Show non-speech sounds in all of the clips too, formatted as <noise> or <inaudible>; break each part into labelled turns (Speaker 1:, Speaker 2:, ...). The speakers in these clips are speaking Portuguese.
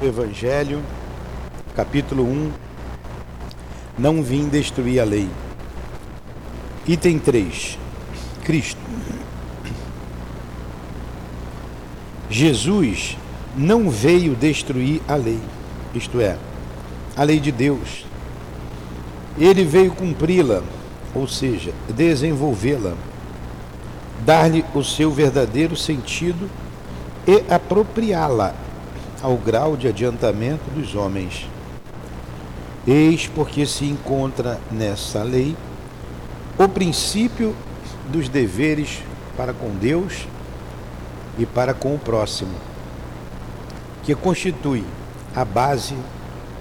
Speaker 1: Evangelho, capítulo 1. Não vim destruir a lei. Item 3. Cristo. Jesus não veio destruir a lei, isto é, a lei de Deus. Ele veio cumpri-la, ou seja, desenvolvê-la, dar-lhe o seu verdadeiro sentido e apropriá-la ao grau de adiantamento dos homens. Eis porque se encontra nessa lei o princípio dos deveres para com Deus e para com o próximo, que constitui a base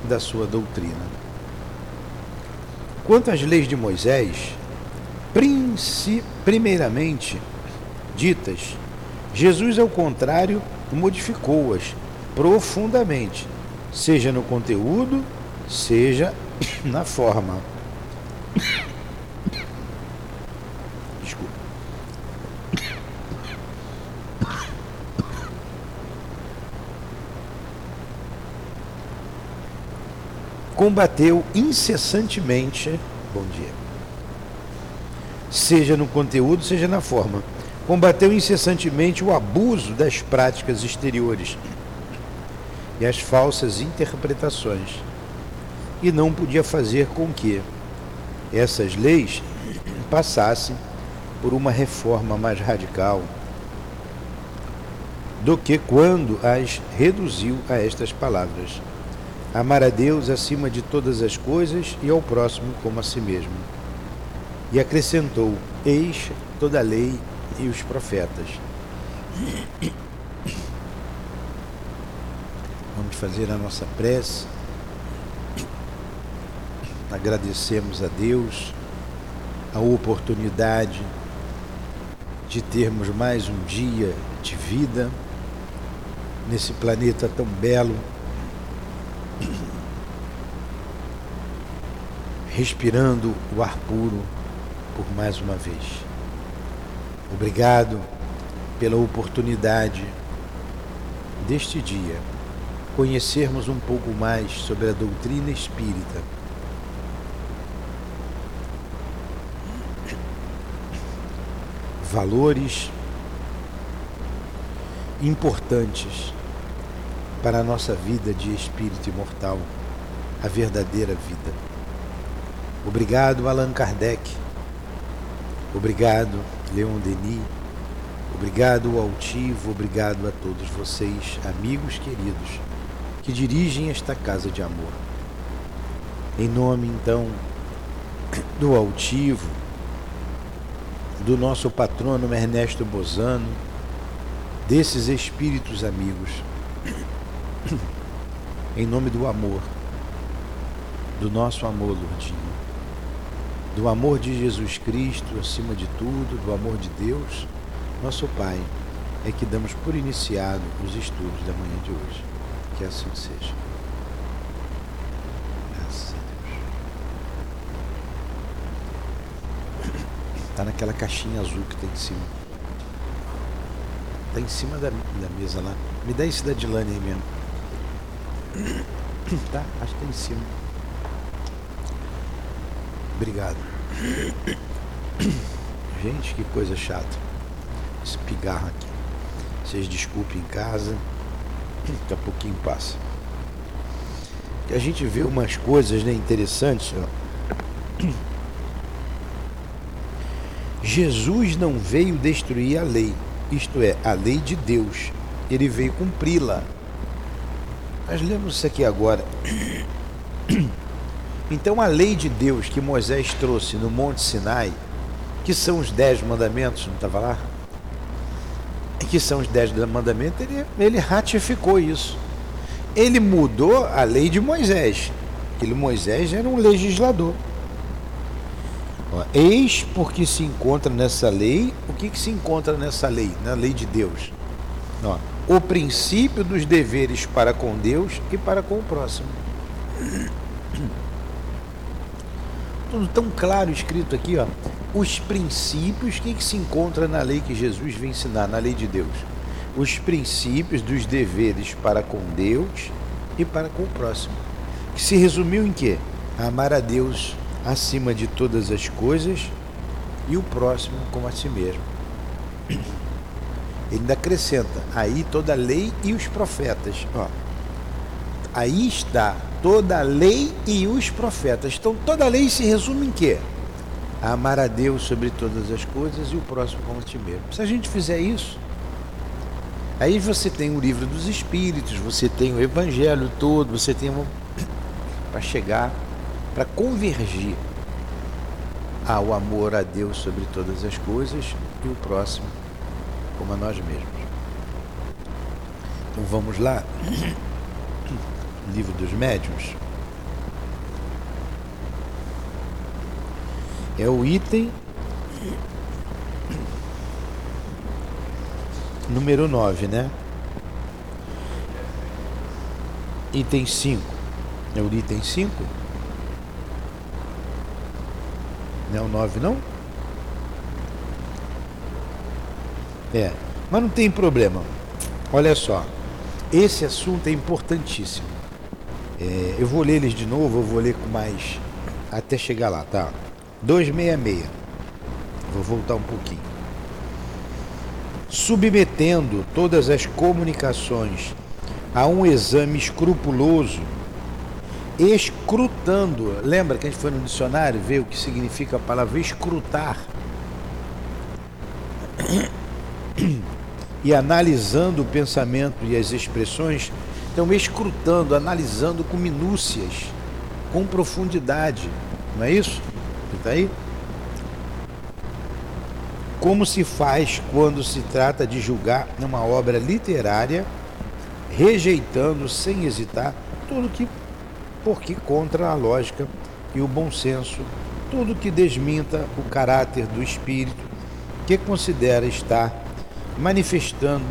Speaker 1: da sua doutrina. Quanto às leis de Moisés, primeiramente ditas, Jesus, ao contrário, modificou-as profundamente, seja no conteúdo, seja <coughs> na forma. Desculpa. Combateu incessantemente, bom dia, seja no conteúdo, seja na forma. Combateu incessantemente o abuso das práticas exteriores e as falsas interpretações, e não podia fazer com que essas leis passassem por uma reforma mais radical do que quando as reduziu a estas palavras: amar a Deus acima de todas as coisas e ao próximo como a si mesmo. E acrescentou: Eis toda a lei e os profetas. Vamos fazer a nossa prece. Agradecemos a Deus a oportunidade de termos mais um dia de vida nesse planeta tão belo, respirando o ar puro por mais uma vez. Obrigado pela oportunidade deste dia conhecermos um pouco mais sobre a doutrina espírita. Valores importantes para a nossa vida de espírito imortal, a verdadeira vida. Obrigado, Allan Kardec. Obrigado, Leon Denis. Obrigado, Altivo. Obrigado a todos vocês, amigos queridos, que dirigem esta casa de amor. Em nome, então, do Altivo, do nosso patrono Ernesto Bozano, desses espíritos amigos, em nome do amor, do nosso amor, Lourdinho, do amor de Jesus Cristo acima de tudo, do amor de Deus, nosso Pai, é que damos por iniciado os estudos da manhã de hoje. Que assim seja. Graças a Deus. Está naquela caixinha azul que tem em cima. Está em cima da, da mesa lá. Me dá esse da Dilane aí mesmo. <coughs> Tá, acho que está em cima. Obrigado. <coughs> Gente, que coisa chata. Esse pigarro aqui. Vocês desculpem em casa. Daqui a pouquinho passa. Que a gente vê umas coisas né, interessantes. Ó. Jesus não veio destruir a lei, isto é, a lei de Deus. Ele veio cumpri-la. Nós lemos isso aqui agora. <coughs> Então, a lei de Deus que Moisés trouxe no Monte Sinai, que são os dez mandamentos, não estava lá? Que são os dez mandamentos, ele, ele ratificou isso. Ele mudou a lei de Moisés. Aquele Moisés era um legislador. Eis porque se encontra nessa lei, o que, que se encontra nessa lei? Na lei de Deus. Ó, o princípio dos deveres para com Deus e para com o próximo. Tudo tão claro escrito aqui, ó. Os princípios, o que, que se encontra na lei que Jesus vem ensinar, na lei de Deus? Os princípios dos deveres para com Deus e para com o próximo. Que se resumiu em quê? Amar a Deus acima de todas as coisas e o próximo como a si mesmo. Ele ainda acrescenta, aí toda a lei e os profetas. Ó, aí está toda a lei e os profetas. Então toda a lei se resume em quê? A amar a Deus sobre todas as coisas e o próximo como a ti mesmo. Se a gente fizer isso, aí você tem o livro dos Espíritos, você tem o Evangelho todo, você tem <coughs> para chegar, para convergir ao amor a Deus sobre todas as coisas e o próximo como a nós mesmos. Então vamos lá. <coughs> Livro dos Médiuns. É o item número 9, né? Item 5. É o item 5? Não é o 9 não? É, mas não tem problema. Olha só, esse assunto é importantíssimo. É, eu vou ler eles de novo, eu vou ler com mais. até chegar lá, tá? 266. Vou voltar um pouquinho. Submetendo todas as comunicações a um exame escrupuloso, escrutando. Lembra que a gente foi no dicionário ver o que significa a palavra escrutar? e analisando o pensamento e as expressões, então escrutando, analisando com minúcias, com profundidade, não é isso? Está aí? Como se faz quando se trata de julgar uma obra literária, rejeitando sem hesitar tudo que, porque contra a lógica e o bom senso, tudo que desminta o caráter do espírito que considera estar manifestando,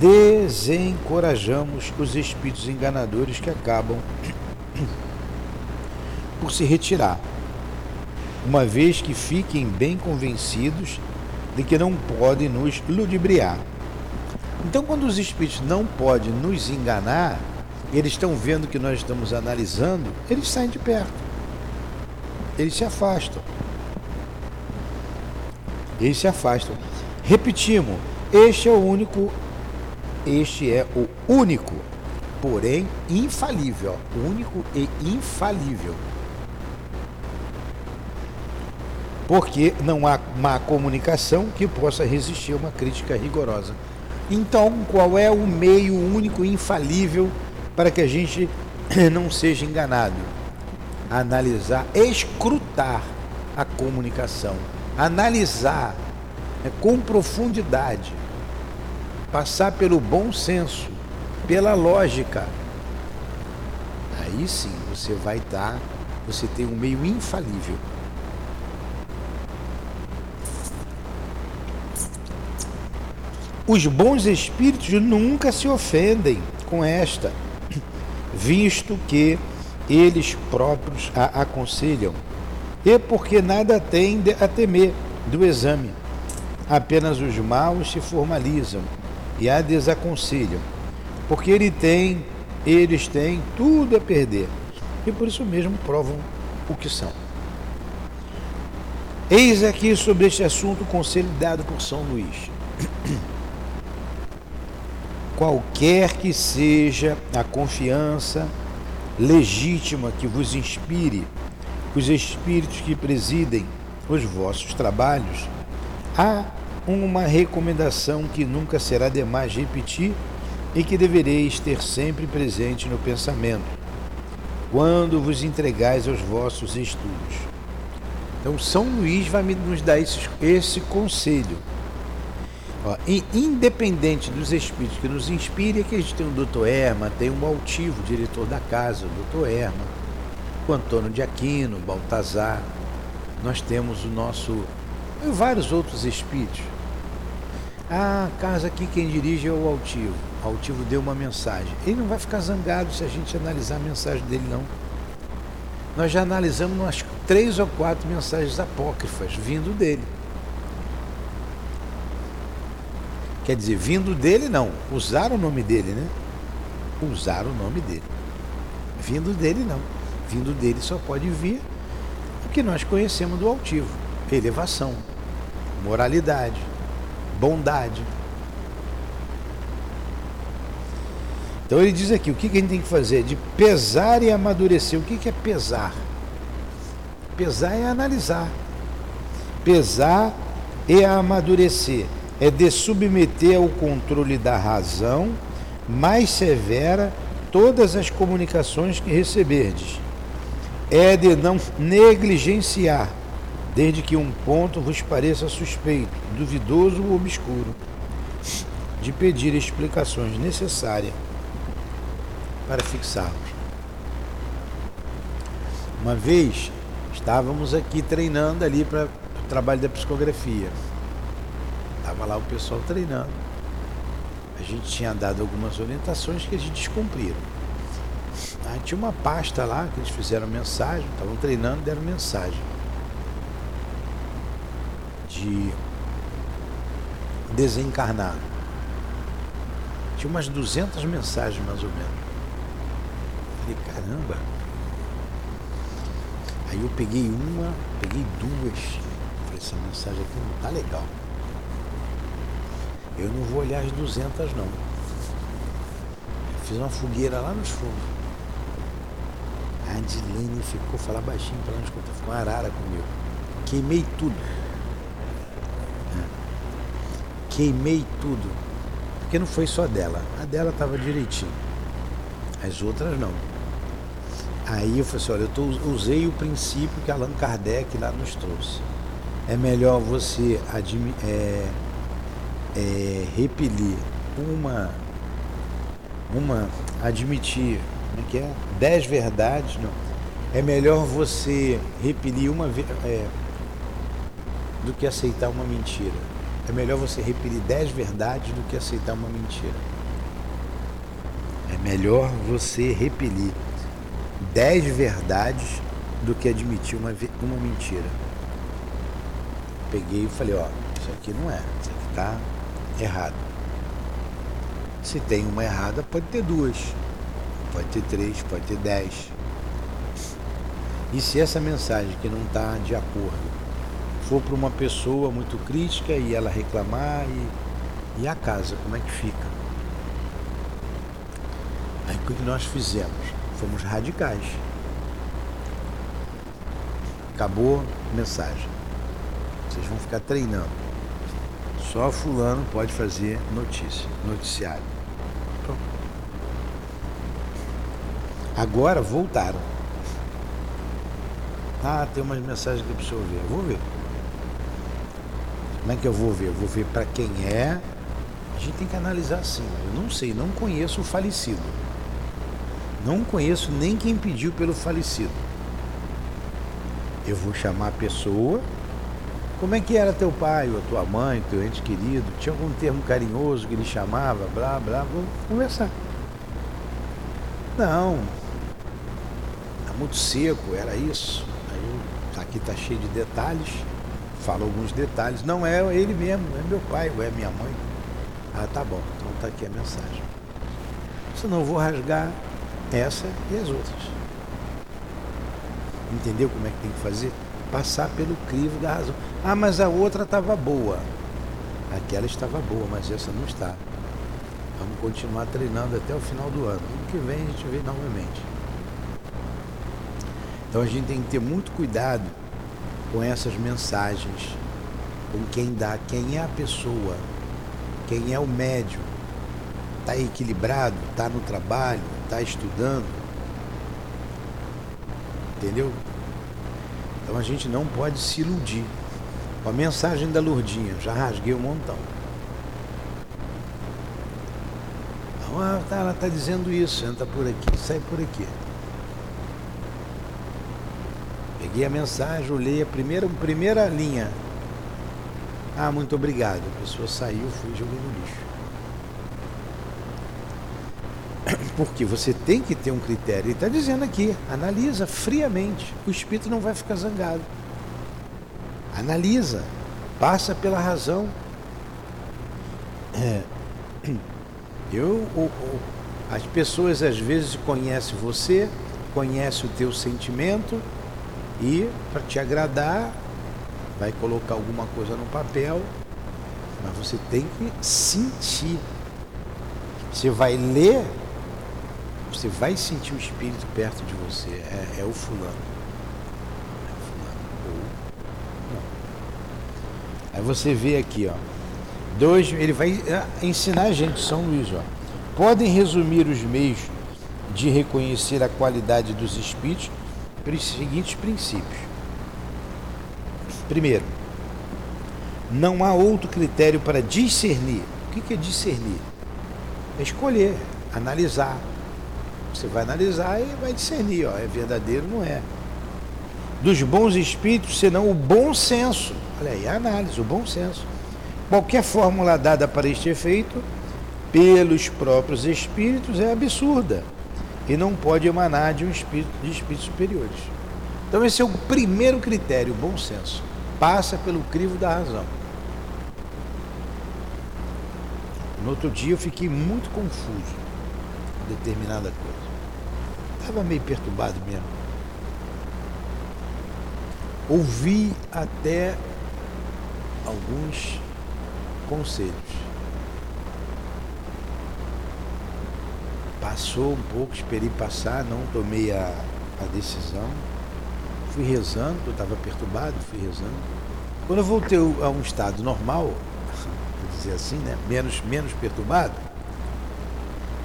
Speaker 1: desencorajamos os espíritos enganadores que acabam <coughs> por se retirar, uma vez que fiquem bem convencidos de que não podem nos ludibriar. Então, quando os espíritos não podem nos enganar, eles estão vendo que nós estamos analisando, eles saem de perto. Eles se afastam. Eles se afastam. Repetimos, este é o único, este é o único, porém infalível, único e infalível. Porque não há má comunicação que possa resistir a uma crítica rigorosa. Então, qual é o meio único e infalível para que a gente <clears throat> não seja enganado? Analisar, escrutar a comunicação, analisar é, com profundidade, passar pelo bom senso, pela lógica. Aí sim você vai dar, você tem um meio infalível. Os bons espíritos nunca se ofendem com esta, visto que eles próprios a aconselham, e porque nada tem a temer do exame apenas os maus se formalizam e a desaconselham, porque ele tem, eles têm tudo a perder e por isso mesmo provam o que são. Eis aqui sobre este assunto o conselho dado por São Luís. Qualquer que seja a confiança legítima que vos inspire os espíritos que presidem os vossos trabalhos, há uma recomendação que nunca será demais repetir e que devereis ter sempre presente no pensamento, quando vos entregais aos vossos estudos. Então, São Luís vai nos dar esse, esse conselho. Ó, independente dos espíritos que nos inspirem, que a gente tem o doutor Erma, tem o altivo diretor da casa, o doutor Erma, o Antônio de Aquino, Baltazar, nós temos o nosso e vários outros espíritos. A casa aqui quem dirige é o altivo. O altivo deu uma mensagem. Ele não vai ficar zangado se a gente analisar a mensagem dele, não. Nós já analisamos umas três ou quatro mensagens apócrifas vindo dele. Quer dizer, vindo dele não, usaram o nome dele, né? usar o nome dele. Vindo dele, não. Vindo dele só pode vir o que nós conhecemos do altivo: elevação, moralidade, bondade. Então ele diz aqui: o que a gente tem que fazer? De pesar e amadurecer. O que é pesar? Pesar é analisar. Pesar e amadurecer é de submeter ao controle da razão mais severa todas as comunicações que receberdes. É de não negligenciar, desde que um ponto vos pareça suspeito, duvidoso ou obscuro, de pedir explicações necessárias para fixarmos. Uma vez estávamos aqui treinando ali para o trabalho da psicografia. Estava lá o pessoal treinando. A gente tinha dado algumas orientações que eles descumpriram. Aí tinha uma pasta lá que eles fizeram mensagem, estavam treinando, deram mensagem de desencarnar. Tinha umas 200 mensagens mais ou menos. Falei, caramba. Aí eu peguei uma, peguei duas. Falei, essa mensagem aqui não tá legal. Eu não vou olhar as 200 não. Fiz uma fogueira lá nos fundos. A Adilene ficou falar baixinho para não escutar, ficou uma arara comigo. Queimei tudo. Queimei tudo. Porque não foi só dela. A dela estava direitinho. As outras não. Aí eu falei assim, olha, eu tô, usei o princípio que Allan Kardec lá nos trouxe. É melhor você é, é, repelir uma, uma, admitir, como é que é? Dez verdades, não. É melhor você repelir uma é, do que aceitar uma mentira. É melhor você repelir dez verdades do que aceitar uma mentira. É melhor você repelir dez verdades do que admitir uma, uma mentira. Peguei e falei, ó, isso aqui não é, isso aqui tá errado. Se tem uma errada, pode ter duas, pode ter três, pode ter dez. E se essa mensagem que não está de acordo for para uma pessoa muito crítica e ela reclamar e, e a casa, como é que fica? Aí o que nós fizemos? Fomos radicais. Acabou mensagem. Vocês vão ficar treinando. Só fulano pode fazer notícia, noticiário. Agora voltaram. Ah, tem umas mensagens que eu preciso ver. Vou ver. Como é que eu vou ver? Vou ver para quem é. A gente tem que analisar assim. Eu não sei, não conheço o falecido. Não conheço nem quem pediu pelo falecido. Eu vou chamar a pessoa como é que era teu pai, ou tua mãe, teu ente querido? Tinha algum termo carinhoso que ele chamava? Blá, blá, vamos conversar. Não. Tá muito seco, era isso. Aí aqui tá cheio de detalhes. Fala alguns detalhes. Não é ele mesmo, é meu pai, ou é minha mãe. Ah, tá bom, então tá aqui a mensagem. Senão eu vou rasgar essa e as outras. Entendeu como é que tem que fazer? Passar pelo crivo da razão. Ah, mas a outra estava boa. Aquela estava boa, mas essa não está. Vamos continuar treinando até o final do ano. Ano que vem a gente vê novamente. Então a gente tem que ter muito cuidado com essas mensagens, com quem dá, quem é a pessoa, quem é o médium. Está equilibrado, está no trabalho, está estudando. Entendeu? Então a gente não pode se iludir. A mensagem da Lourdinha, já rasguei um montão. Tá, ela está dizendo isso, entra por aqui, sai por aqui. Peguei a mensagem, olhei a primeira, primeira linha. Ah, muito obrigado. A pessoa saiu, fui e no lixo. Porque você tem que ter um critério. Ele está dizendo aqui, analisa friamente. O espírito não vai ficar zangado. Analisa, passa pela razão. É, <clears throat> eu, As pessoas às vezes conhecem você, conhecem o teu sentimento e para te agradar vai colocar alguma coisa no papel, mas você tem que sentir. Você vai ler, você vai sentir o espírito perto de você. É, é o fulano. É o fulano. Ou não. Aí você vê aqui, ó. Dois, ele vai é, ensinar a gente, São Luís, ó. Podem resumir os meios de reconhecer a qualidade dos espíritos pelos seguintes princípios. Primeiro, não há outro critério para discernir. O que é discernir? É escolher, analisar. Você vai analisar e vai discernir, ó, é verdadeiro ou não é. Dos bons espíritos, senão o bom senso. Olha aí, a análise, o bom senso. Qualquer fórmula dada para este efeito pelos próprios espíritos é absurda e não pode emanar de um espírito de espíritos superiores. Então esse é o primeiro critério, o bom senso passa pelo crivo da razão. No outro dia eu fiquei muito confuso com determinada coisa. Estava meio perturbado mesmo. Ouvi até alguns conselhos. Passou um pouco, esperei passar, não tomei a, a decisão fui rezando, eu estava perturbado, fui rezando. Quando eu voltei a um estado normal, <laughs> vou dizer assim, né? menos, menos perturbado,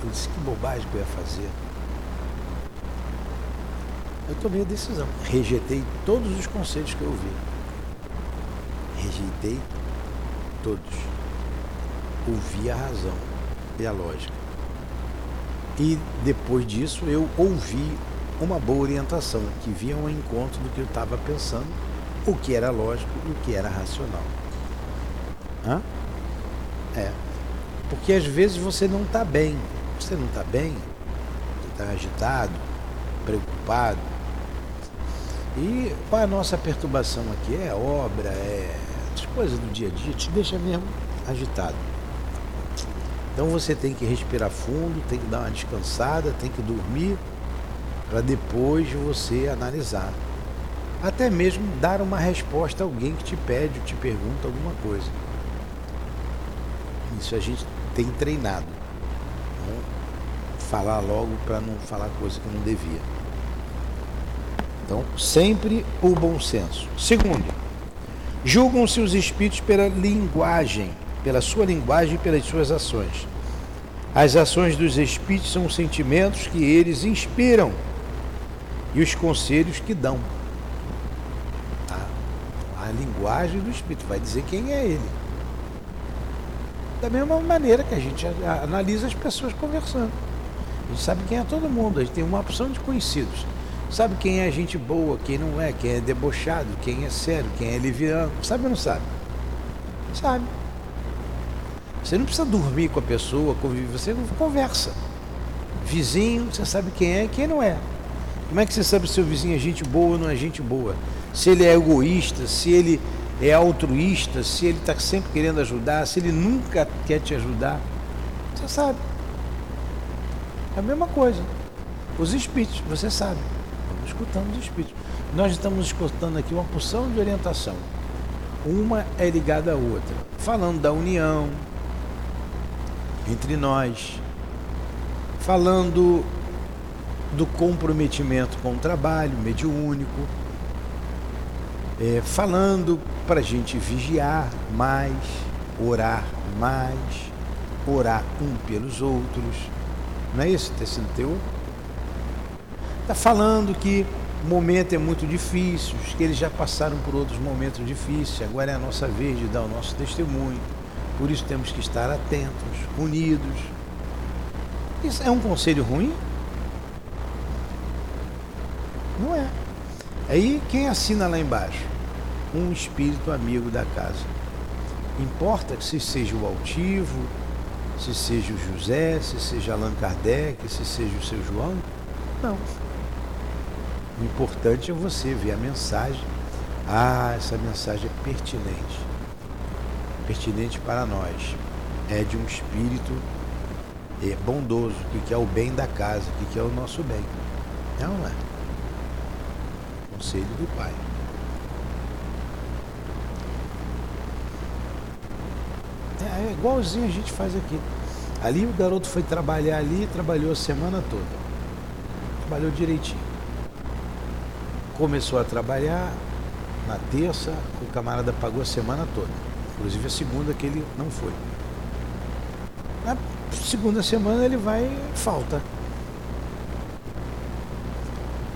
Speaker 1: eu disse que bobagem que eu ia fazer. Eu tomei a decisão. Rejeitei todos os conselhos que eu ouvi. Rejeitei todos. Ouvi a razão e a lógica. E depois disso eu ouvi uma boa orientação, que vinha ao encontro do que eu estava pensando, o que era lógico e o que era racional. Hã? É. Porque às vezes você não está bem. Você não está bem, você está agitado, preocupado. E qual é a nossa perturbação aqui? É obra, é as coisas do dia a dia, te deixa mesmo agitado. Então você tem que respirar fundo, tem que dar uma descansada, tem que dormir para depois você analisar. Até mesmo dar uma resposta a alguém que te pede ou te pergunta alguma coisa. Isso a gente tem treinado. Não falar logo para não falar coisa que não devia. Então, sempre o bom senso. Segundo, julgam-se os espíritos pela linguagem, pela sua linguagem e pelas suas ações. As ações dos espíritos são os sentimentos que eles inspiram e os conselhos que dão. Tá? A linguagem do Espírito vai dizer quem é ele. Da mesma maneira que a gente analisa as pessoas conversando. A gente sabe quem é todo mundo, a gente tem uma opção de conhecidos. Sabe quem é gente boa, quem não é, quem é debochado, quem é sério, quem é liviano. Sabe ou não sabe? Sabe. Você não precisa dormir com a pessoa, conviver, você conversa. Vizinho, você sabe quem é e quem não é. Como é que você sabe se o vizinho é gente boa ou não é gente boa? Se ele é egoísta, se ele é altruísta, se ele está sempre querendo ajudar, se ele nunca quer te ajudar. Você sabe. É a mesma coisa. Os espíritos, você sabe. Escutando os espíritos. Nós estamos escutando aqui uma porção de orientação. Uma é ligada à outra. Falando da união entre nós. Falando do comprometimento com o trabalho mediúnico, é, falando para a gente vigiar mais, orar mais, orar um pelos outros. Não é isso, tecido teu? Está falando que o momento é muito difícil, que eles já passaram por outros momentos difíceis, agora é a nossa vez de dar o nosso testemunho. Por isso temos que estar atentos, unidos. Isso é um conselho ruim? Não é. Aí quem assina lá embaixo? Um espírito amigo da casa. Importa se seja o altivo, se seja o José, se seja Allan Kardec, se seja o seu João. Não. O importante é você ver a mensagem. Ah, essa mensagem é pertinente. Pertinente para nós. É de um espírito é bondoso, que é o bem da casa, que é o nosso bem. Não é? Conselho do pai. É, é igualzinho a gente faz aqui. Ali o garoto foi trabalhar ali, trabalhou a semana toda. Trabalhou direitinho. Começou a trabalhar na terça, o camarada pagou a semana toda. Inclusive a segunda que ele não foi. Na segunda semana ele vai falta.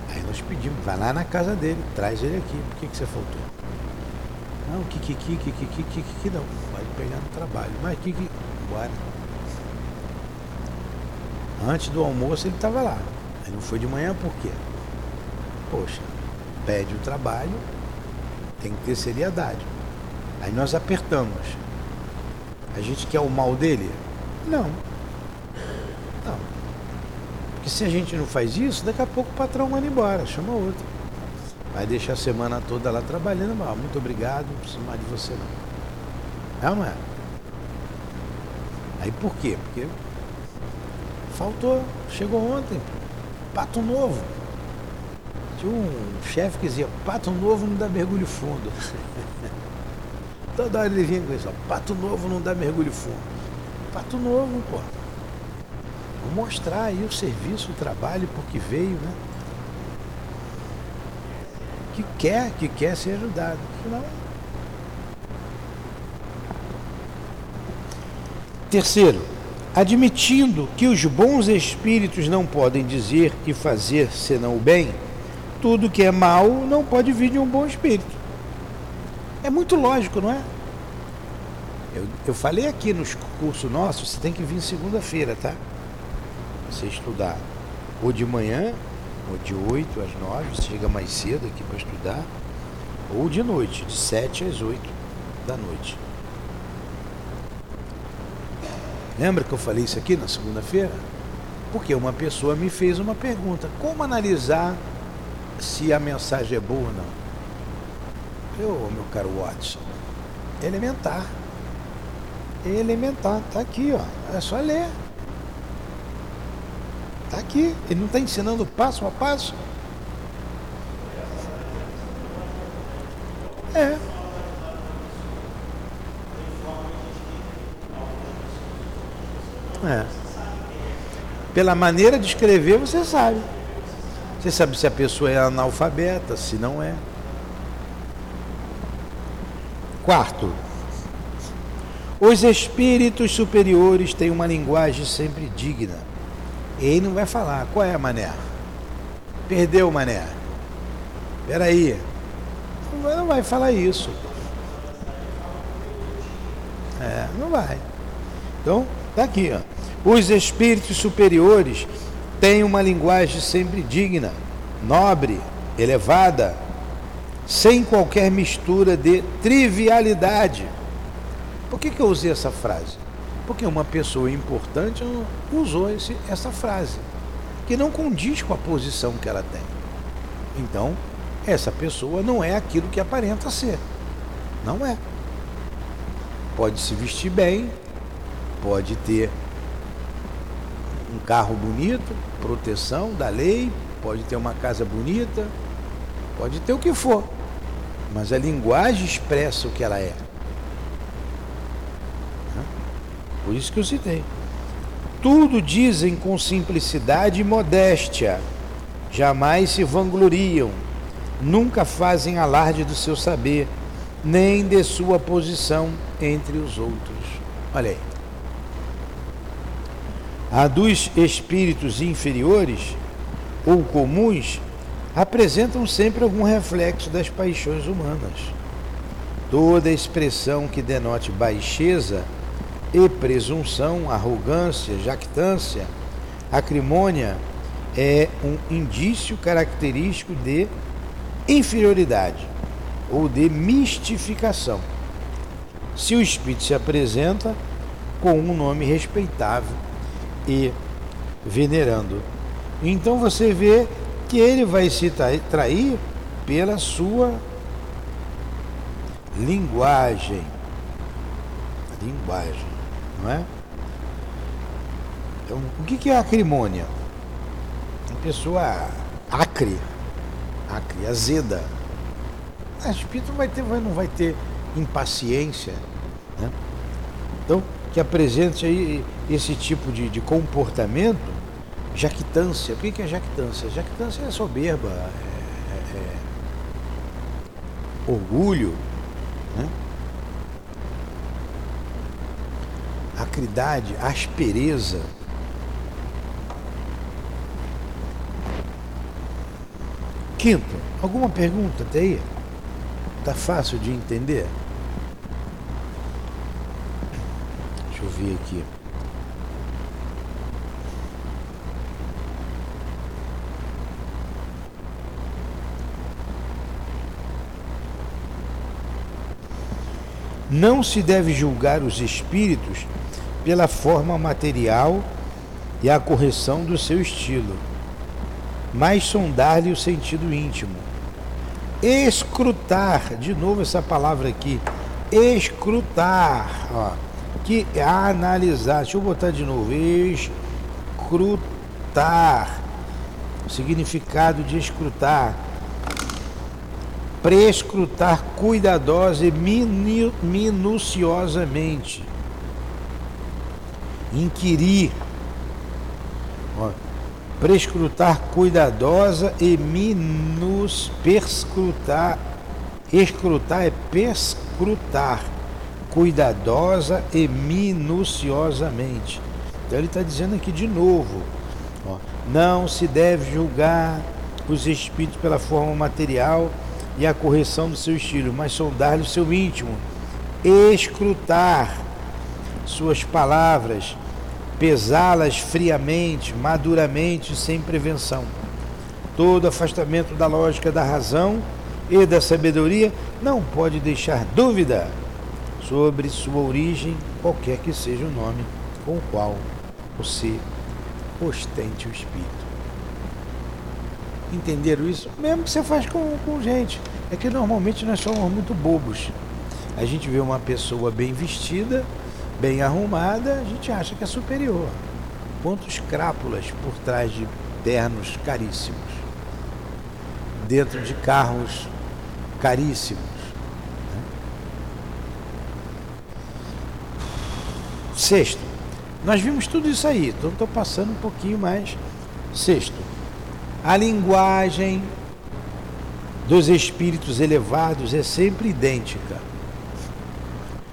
Speaker 1: Aí nós pedimos, vai lá na casa dele, traz ele aqui. Por que, que você faltou? Não, que que que que que que que que não. Vai pegar no trabalho. Mas que que. Bora. Antes do almoço ele estava lá. Aí não foi de manhã por quê? Poxa, pede o trabalho, tem que ter seriedade. Aí nós apertamos. A gente quer o mal dele? Não. Não. Porque se a gente não faz isso, daqui a pouco o patrão manda embora, chama outro. Vai deixar a semana toda lá trabalhando, mas muito obrigado, não preciso mais de você não. É não é? Aí por quê? Porque faltou, chegou ontem, pato novo. Tinha um chefe que dizia, pato novo não dá mergulho fundo. <laughs> Toda hora ele vinha com isso, pato novo não dá mergulho fundo. Pato novo, pô. Vou mostrar aí o serviço, o trabalho, porque veio, né? Que quer, que quer ser ajudado. Não. Terceiro, admitindo que os bons espíritos não podem dizer e fazer senão o bem, tudo que é mal não pode vir de um bom espírito. É muito lógico, não é? Eu, eu falei aqui nos cursos nossos, você tem que vir segunda-feira, tá? Você estudar ou de manhã, ou de 8 às 9, você chega mais cedo aqui para estudar, ou de noite, de 7 às 8 da noite. Lembra que eu falei isso aqui na segunda-feira? Porque uma pessoa me fez uma pergunta: como analisar se a mensagem é boa ou não? Eu, meu caro Watson, elementar. Elementar, tá aqui, ó. É só ler. Tá aqui. Ele não está ensinando passo a passo. É. É. Pela maneira de escrever, você sabe. Você sabe se a pessoa é analfabeta, se não é. Quarto, os espíritos superiores têm uma linguagem sempre digna. Ele não vai falar, qual é, mané? Perdeu, mané. Peraí. Não vai falar isso. É, não vai. Então, tá aqui, ó. Os espíritos superiores têm uma linguagem sempre digna, nobre, elevada, sem qualquer mistura de trivialidade. Por que, que eu usei essa frase? Porque uma pessoa importante usou esse, essa frase, que não condiz com a posição que ela tem. Então, essa pessoa não é aquilo que aparenta ser. Não é. Pode se vestir bem, pode ter carro bonito, proteção da lei, pode ter uma casa bonita, pode ter o que for mas a linguagem expressa o que ela é. Por isso que eu citei. Tudo dizem com simplicidade e modéstia, jamais se vangloriam, nunca fazem alarde do seu saber, nem de sua posição entre os outros. Olha aí. A dos espíritos inferiores ou comuns apresentam sempre algum reflexo das paixões humanas. Toda expressão que denote baixeza e presunção, arrogância, jactância, acrimônia, é um indício característico de inferioridade ou de mistificação. Se o espírito se apresenta com um nome respeitável e venerando. Então você vê que ele vai se trair pela sua linguagem. Linguagem, não é? Então, o que, é acrimônia? Uma pessoa acre, acre, azeda. A espírito vai ter, não vai ter impaciência. Né? Então, que apresente aí esse tipo de, de comportamento, jactância. O que é jactância? Jactância é soberba, é, é, é orgulho, né? acridade, aspereza. Quinto, alguma pergunta até aí? Tá fácil de entender? Deixa eu ver aqui. Não se deve julgar os espíritos pela forma material e a correção do seu estilo, mas sondar-lhe o sentido íntimo. Escrutar, de novo essa palavra aqui, escrutar, ó, que é analisar, deixa eu botar de novo, escrutar, o significado de escrutar, prescrutar cuidadosa e minuciosamente inquirir, ó, prescrutar cuidadosa e minus perscrutar, escrutar é perscrutar, cuidadosa e minuciosamente. Então ele está dizendo aqui de novo, ó, não se deve julgar os espíritos pela forma material e a correção do seu estilo, mas sondar-lhe o seu íntimo, escrutar suas palavras, pesá-las friamente, maduramente, sem prevenção. Todo afastamento da lógica da razão e da sabedoria não pode deixar dúvida sobre sua origem, qualquer que seja o nome com o qual você ostente o espírito. Entenderam isso? Mesmo que você faz com, com gente. É que normalmente nós somos muito bobos. A gente vê uma pessoa bem vestida, bem arrumada, a gente acha que é superior. Quantos crápulas por trás de ternos caríssimos, dentro de carros caríssimos. Sexto, nós vimos tudo isso aí, então estou passando um pouquinho mais. Sexto, a linguagem dos espíritos elevados é sempre idêntica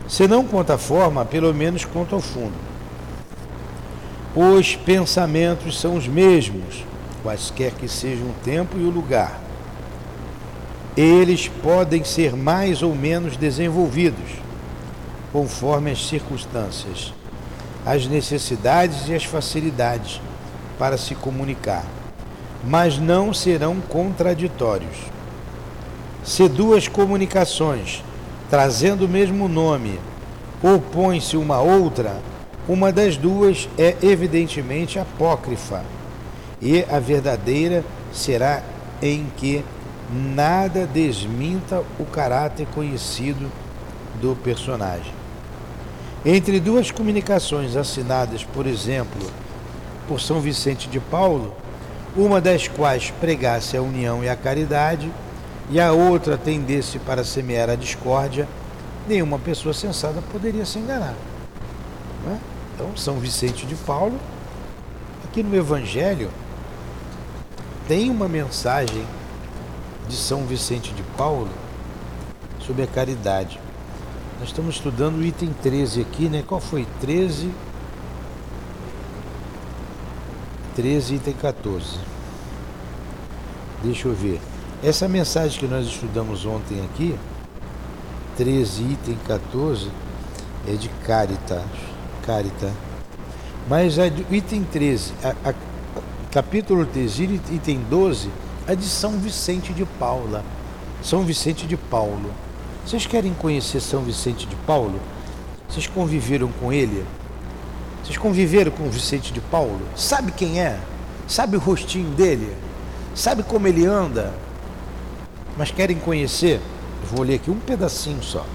Speaker 1: se não quanto à forma, pelo menos quanto ao fundo. Os pensamentos são os mesmos, quaisquer que sejam o tempo e o lugar. Eles podem ser mais ou menos desenvolvidos, conforme as circunstâncias, as necessidades e as facilidades para se comunicar, mas não serão contraditórios. Se duas comunicações trazendo o mesmo nome, opõe-se uma outra, uma das duas é evidentemente apócrifa, e a verdadeira será em que nada desminta o caráter conhecido do personagem. Entre duas comunicações assinadas, por exemplo, por São Vicente de Paulo, uma das quais pregasse a união e a caridade, e a outra tendesse para semear a discórdia, nenhuma pessoa sensata poderia se enganar. É? Então, São Vicente de Paulo, aqui no Evangelho, tem uma mensagem de São Vicente de Paulo sobre a caridade. Nós estamos estudando o item 13 aqui, né? Qual foi? 13. 13, item 14. Deixa eu ver. Essa mensagem que nós estudamos ontem aqui, 13, item 14, é de Caritas. Carita. Mas a item 13, a, a, capítulo 13, item 12, é de São Vicente de Paula. São Vicente de Paulo. Vocês querem conhecer São Vicente de Paulo? Vocês conviveram com ele? Vocês conviveram com Vicente de Paulo? Sabe quem é? Sabe o rostinho dele? Sabe como ele anda? Mas querem conhecer? Vou ler aqui um pedacinho só.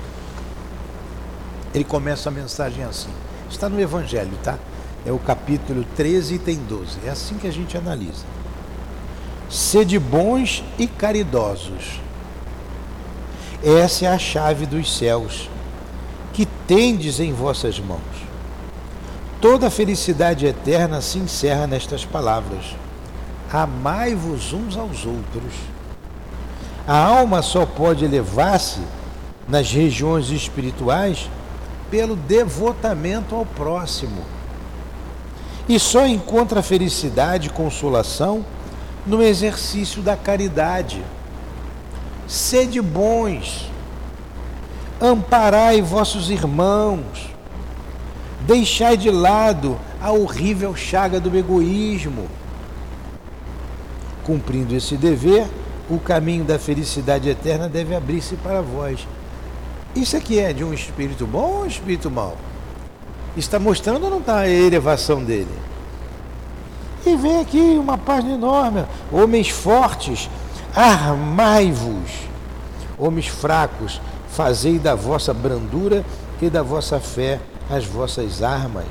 Speaker 1: Ele começa a mensagem assim. Está no Evangelho, tá? É o capítulo 13, item 12. É assim que a gente analisa. Sede bons e caridosos. Essa é a chave dos céus, que tendes em vossas mãos. Toda a felicidade eterna se encerra nestas palavras: Amai-vos uns aos outros. A alma só pode elevar-se nas regiões espirituais pelo devotamento ao próximo. E só encontra felicidade e consolação no exercício da caridade. Sede bons, amparai vossos irmãos, deixai de lado a horrível chaga do egoísmo. Cumprindo esse dever, o caminho da felicidade eterna deve abrir-se para vós. Isso aqui é de um espírito bom ou um espírito mau? Está mostrando ou não está a elevação dele? E vem aqui uma página enorme. Homens fortes, armai-vos. Homens fracos, fazei da vossa brandura e da vossa fé as vossas armas.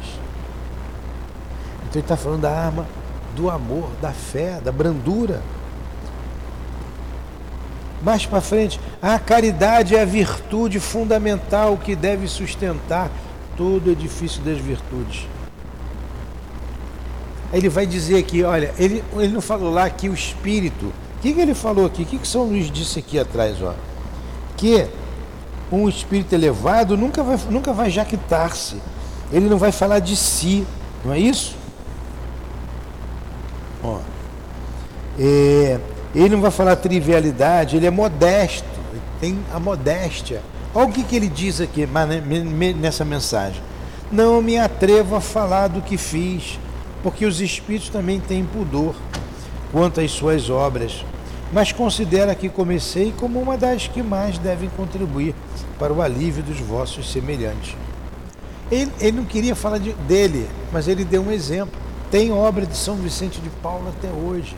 Speaker 1: Então ele está falando da arma do amor, da fé, da brandura. Mais para frente, a caridade é a virtude fundamental que deve sustentar todo edifício das virtudes. Ele vai dizer aqui, olha, ele, ele não falou lá que o espírito. O que, que ele falou aqui? O que, que São Luís disse aqui atrás? Ó? Que um espírito elevado nunca vai, nunca vai jactar-se. Ele não vai falar de si, não é isso? Ó, é, ele não vai falar trivialidade, ele é modesto, ele tem a modéstia. Olha o que, que ele diz aqui nessa mensagem. Não me atrevo a falar do que fiz, porque os espíritos também têm pudor quanto às suas obras, mas considera que comecei como uma das que mais devem contribuir para o alívio dos vossos semelhantes. Ele, ele não queria falar de, dele, mas ele deu um exemplo. Tem obra de São Vicente de Paulo até hoje.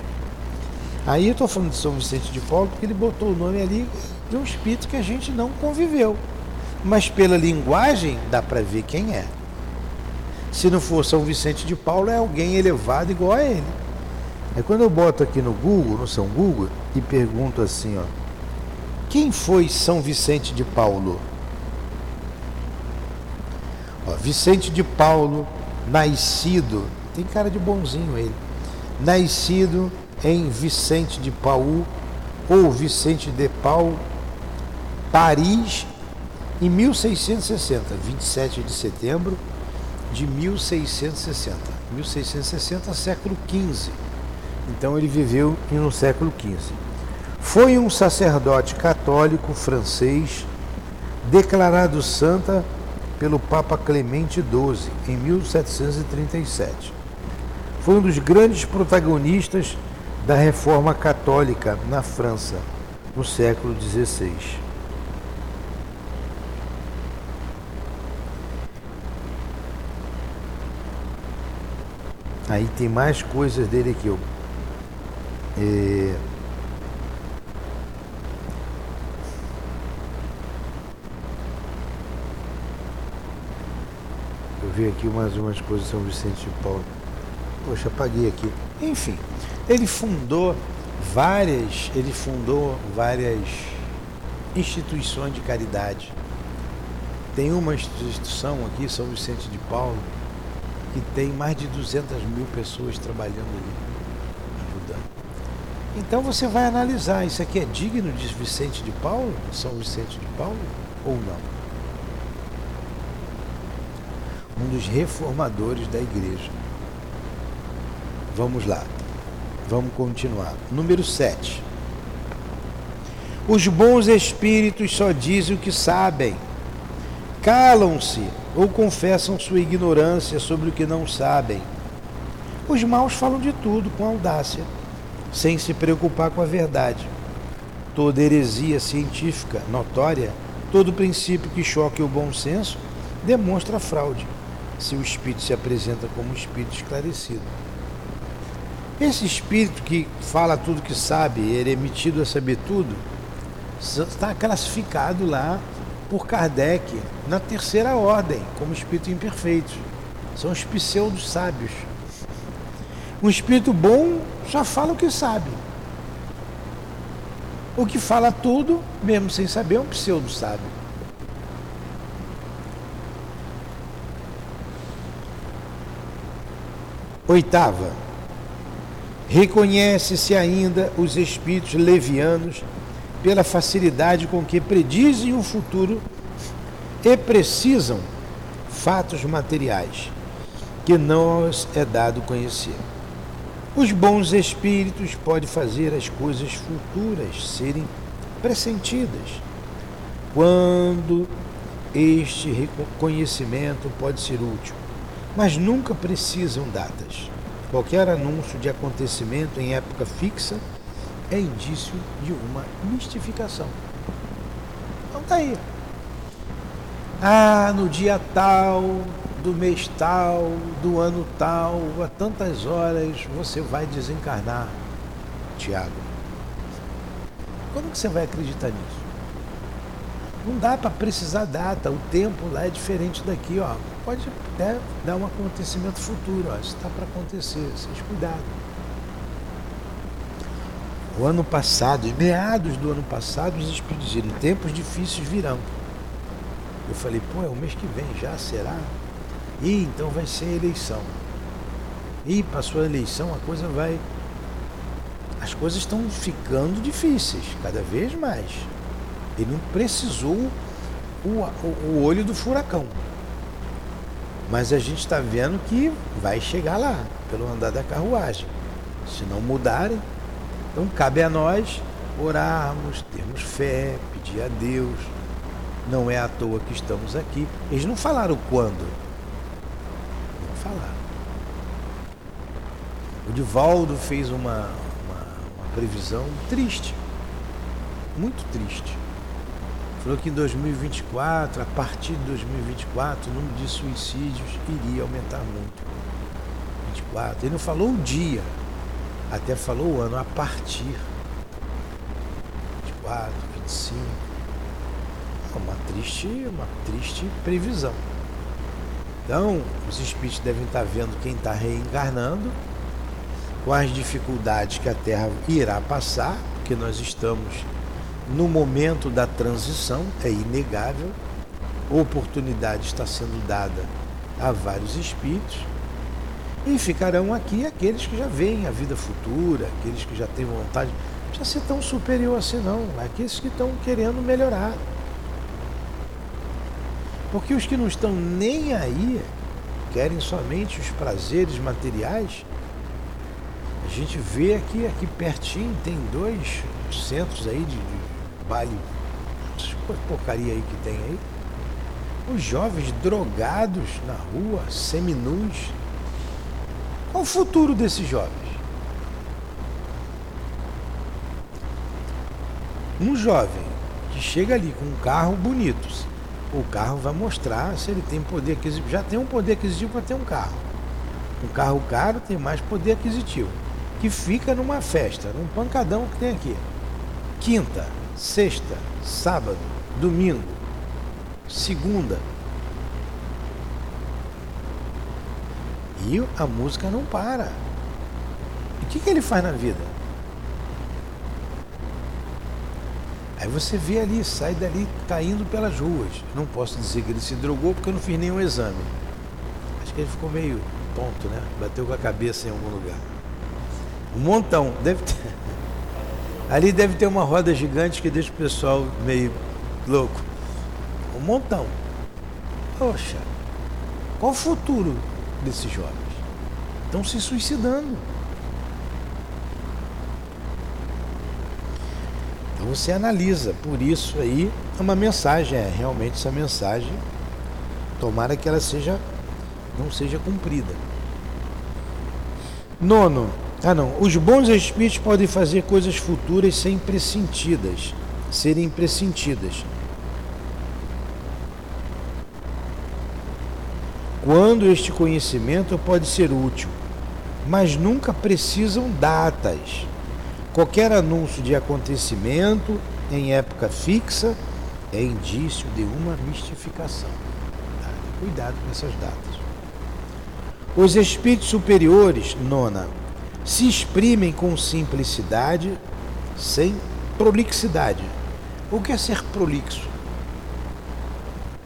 Speaker 1: Aí eu estou falando de São Vicente de Paulo porque ele botou o nome ali de um espírito que a gente não conviveu. Mas pela linguagem dá para ver quem é. Se não for São Vicente de Paulo, é alguém elevado igual a ele. É quando eu boto aqui no Google, no São Google, e pergunto assim, ó, quem foi São Vicente de Paulo? Ó, Vicente de Paulo, nascido, tem cara de bonzinho ele, nascido em Vicente de Paul ou Vicente de Paul, Paris, em 1660, 27 de setembro de 1660. 1660, século XV. Então ele viveu no século XV. Foi um sacerdote católico francês declarado santa pelo Papa Clemente XII em 1737. Foi um dos grandes protagonistas da Reforma Católica na França, no século XVI. Aí tem mais coisas dele aqui. Ó. É... Eu vi aqui mais de São Vicente de Paulo. Poxa, apaguei aqui. Enfim, ele fundou várias, ele fundou várias instituições de caridade. Tem uma instituição aqui, São Vicente de Paulo, que tem mais de 200 mil pessoas trabalhando ali. Então você vai analisar, isso aqui é digno de Vicente de Paulo, São Vicente de Paulo, ou não? Um dos reformadores da igreja. Vamos lá. Vamos continuar. Número 7. Os bons espíritos só dizem o que sabem. Calam-se ou confessam sua ignorância sobre o que não sabem. Os maus falam de tudo com audácia, sem se preocupar com a verdade. Toda heresia científica notória, todo princípio que choque o bom senso, demonstra fraude, se o espírito se apresenta como espírito esclarecido. Esse espírito que fala tudo que sabe, ele é emitido a saber tudo, está classificado lá por Kardec na terceira ordem, como espírito imperfeito. São os pseudos sábios. Um espírito bom só fala o que sabe. O que fala tudo, mesmo sem saber, é um pseudo sábio. Oitava, reconhece-se ainda os espíritos levianos pela facilidade com que predizem o futuro e precisam fatos materiais que não é dado conhecer. Os bons espíritos podem fazer as coisas futuras serem pressentidas, quando este reconhecimento pode ser útil, mas nunca precisam datas. Qualquer anúncio de acontecimento em época fixa é indício de uma mistificação. Então tá aí. Ah, no dia tal, do mês tal, do ano tal, a tantas horas você vai desencarnar, Tiago. Como que você vai acreditar nisso? Não dá para precisar data, o tempo lá é diferente daqui, ó. Pode até dar um acontecimento futuro, ó. Isso está para acontecer, vocês cuidado. O ano passado, em meados do ano passado, os espíritos diziam, tempos difíceis virão. Eu falei, pô, é o mês que vem já, será? E então vai ser eleição. E passou a eleição, a coisa vai. As coisas estão ficando difíceis, cada vez mais. Ele não precisou o, o, o olho do furacão. Mas a gente está vendo que vai chegar lá, pelo andar da carruagem. Se não mudarem, então cabe a nós orarmos, termos fé, pedir a Deus. Não é à toa que estamos aqui. Eles não falaram quando. Não falaram. O Divaldo fez uma, uma, uma previsão triste. Muito triste. Falou que em 2024, a partir de 2024, o número de suicídios iria aumentar muito. 24. Ele não falou o dia, até falou o ano a partir. 24, 25. Uma triste, uma triste previsão. Então, os espíritos devem estar vendo quem está reencarnando, as dificuldades que a Terra irá passar, porque nós estamos no momento da transição, é inegável, a oportunidade está sendo dada a vários espíritos e ficarão aqui aqueles que já veem a vida futura, aqueles que já têm vontade. Não precisa ser tão superior assim, não. Aqueles que estão querendo melhorar. Porque os que não estão nem aí, querem somente os prazeres materiais, a gente vê aqui, aqui pertinho, tem dois centros aí de, de baile, porcaria aí que tem aí. Os jovens drogados na rua, seminus, qual o futuro desses jovens? Um jovem que chega ali com um carro bonito, o carro vai mostrar se ele tem poder aquisitivo. Já tem um poder aquisitivo para ter um carro. Um carro caro tem mais poder aquisitivo. Que fica numa festa, num pancadão que tem aqui. Quinta, sexta, sábado, domingo, segunda, E a música não para. E o que, que ele faz na vida? Aí você vê ali, sai dali caindo pelas ruas. Não posso dizer que ele se drogou porque eu não fiz nenhum exame. Acho que ele ficou meio tonto, né? Bateu com a cabeça em algum lugar. Um montão. Deve ter... <laughs> Ali deve ter uma roda gigante que deixa o pessoal meio louco. Um montão. Poxa, qual o futuro desses jovens. Estão se suicidando. Você analisa, por isso aí é uma mensagem, é realmente essa mensagem, tomara que ela seja não seja cumprida. Nono, ah não, os bons espíritos podem fazer coisas futuras sem pressentidas, serem pressentidas. quando este conhecimento pode ser útil, mas nunca precisam datas. Qualquer anúncio de acontecimento em época fixa é indício de uma mistificação. Cuidado com essas datas. Os espíritos superiores, nona, se exprimem com simplicidade, sem prolixidade. O que é ser prolixo?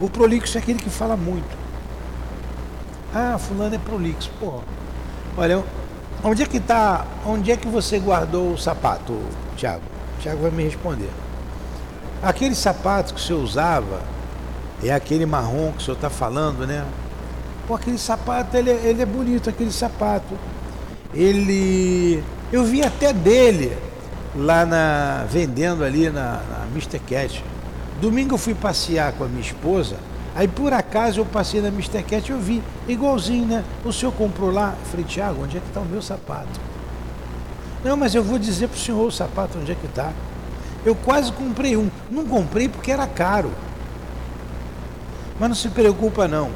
Speaker 1: O prolixo é aquele que fala muito. Ah, fulano é prolixo. Pô, olha, onde é que tá? Onde é que você guardou o sapato, Tiago? Tiago vai me responder. Aquele sapato que o senhor usava é aquele marrom que o senhor está falando, né? Pô, aquele sapato, ele, é, ele é bonito, aquele sapato. Ele. Eu vi até dele lá na. vendendo ali na, na Mr. Cat. Domingo eu fui passear com a minha esposa, aí por acaso eu passei na Mr. Cat e eu vi, igualzinho, né? O senhor comprou lá? Eu falei, Tiago, onde é que está o meu sapato? Não, mas eu vou dizer para o senhor o sapato onde é que está. Eu quase comprei um. Não comprei porque era caro. Mas não se preocupa não.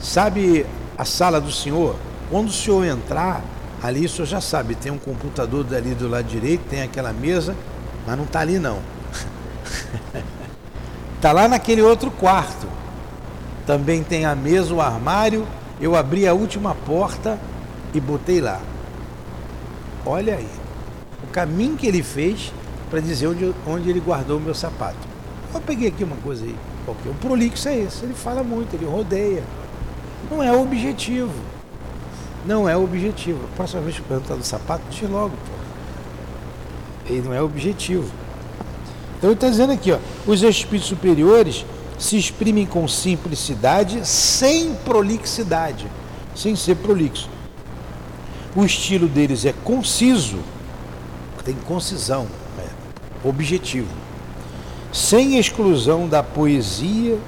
Speaker 1: Sabe a sala do senhor? Quando o senhor entrar, ali o senhor já sabe, tem um computador ali do lado direito, tem aquela mesa, mas não está ali não. Está <laughs> lá naquele outro quarto. Também tem a mesa, o armário. Eu abri a última porta e botei lá. Olha aí. O caminho que ele fez para dizer onde, onde ele guardou o meu sapato. Eu peguei aqui uma coisa aí. Porque o prolixo é esse. Ele fala muito, ele rodeia. Não é o objetivo. Não é o objetivo. A próxima vez que perguntar do sapato, diz logo. Pô. Ele não é o objetivo. Então ele está dizendo aqui, ó, os espíritos superiores se exprimem com simplicidade, sem prolixidade, sem ser prolixo. O estilo deles é conciso, tem concisão, é, objetivo, sem exclusão da poesia,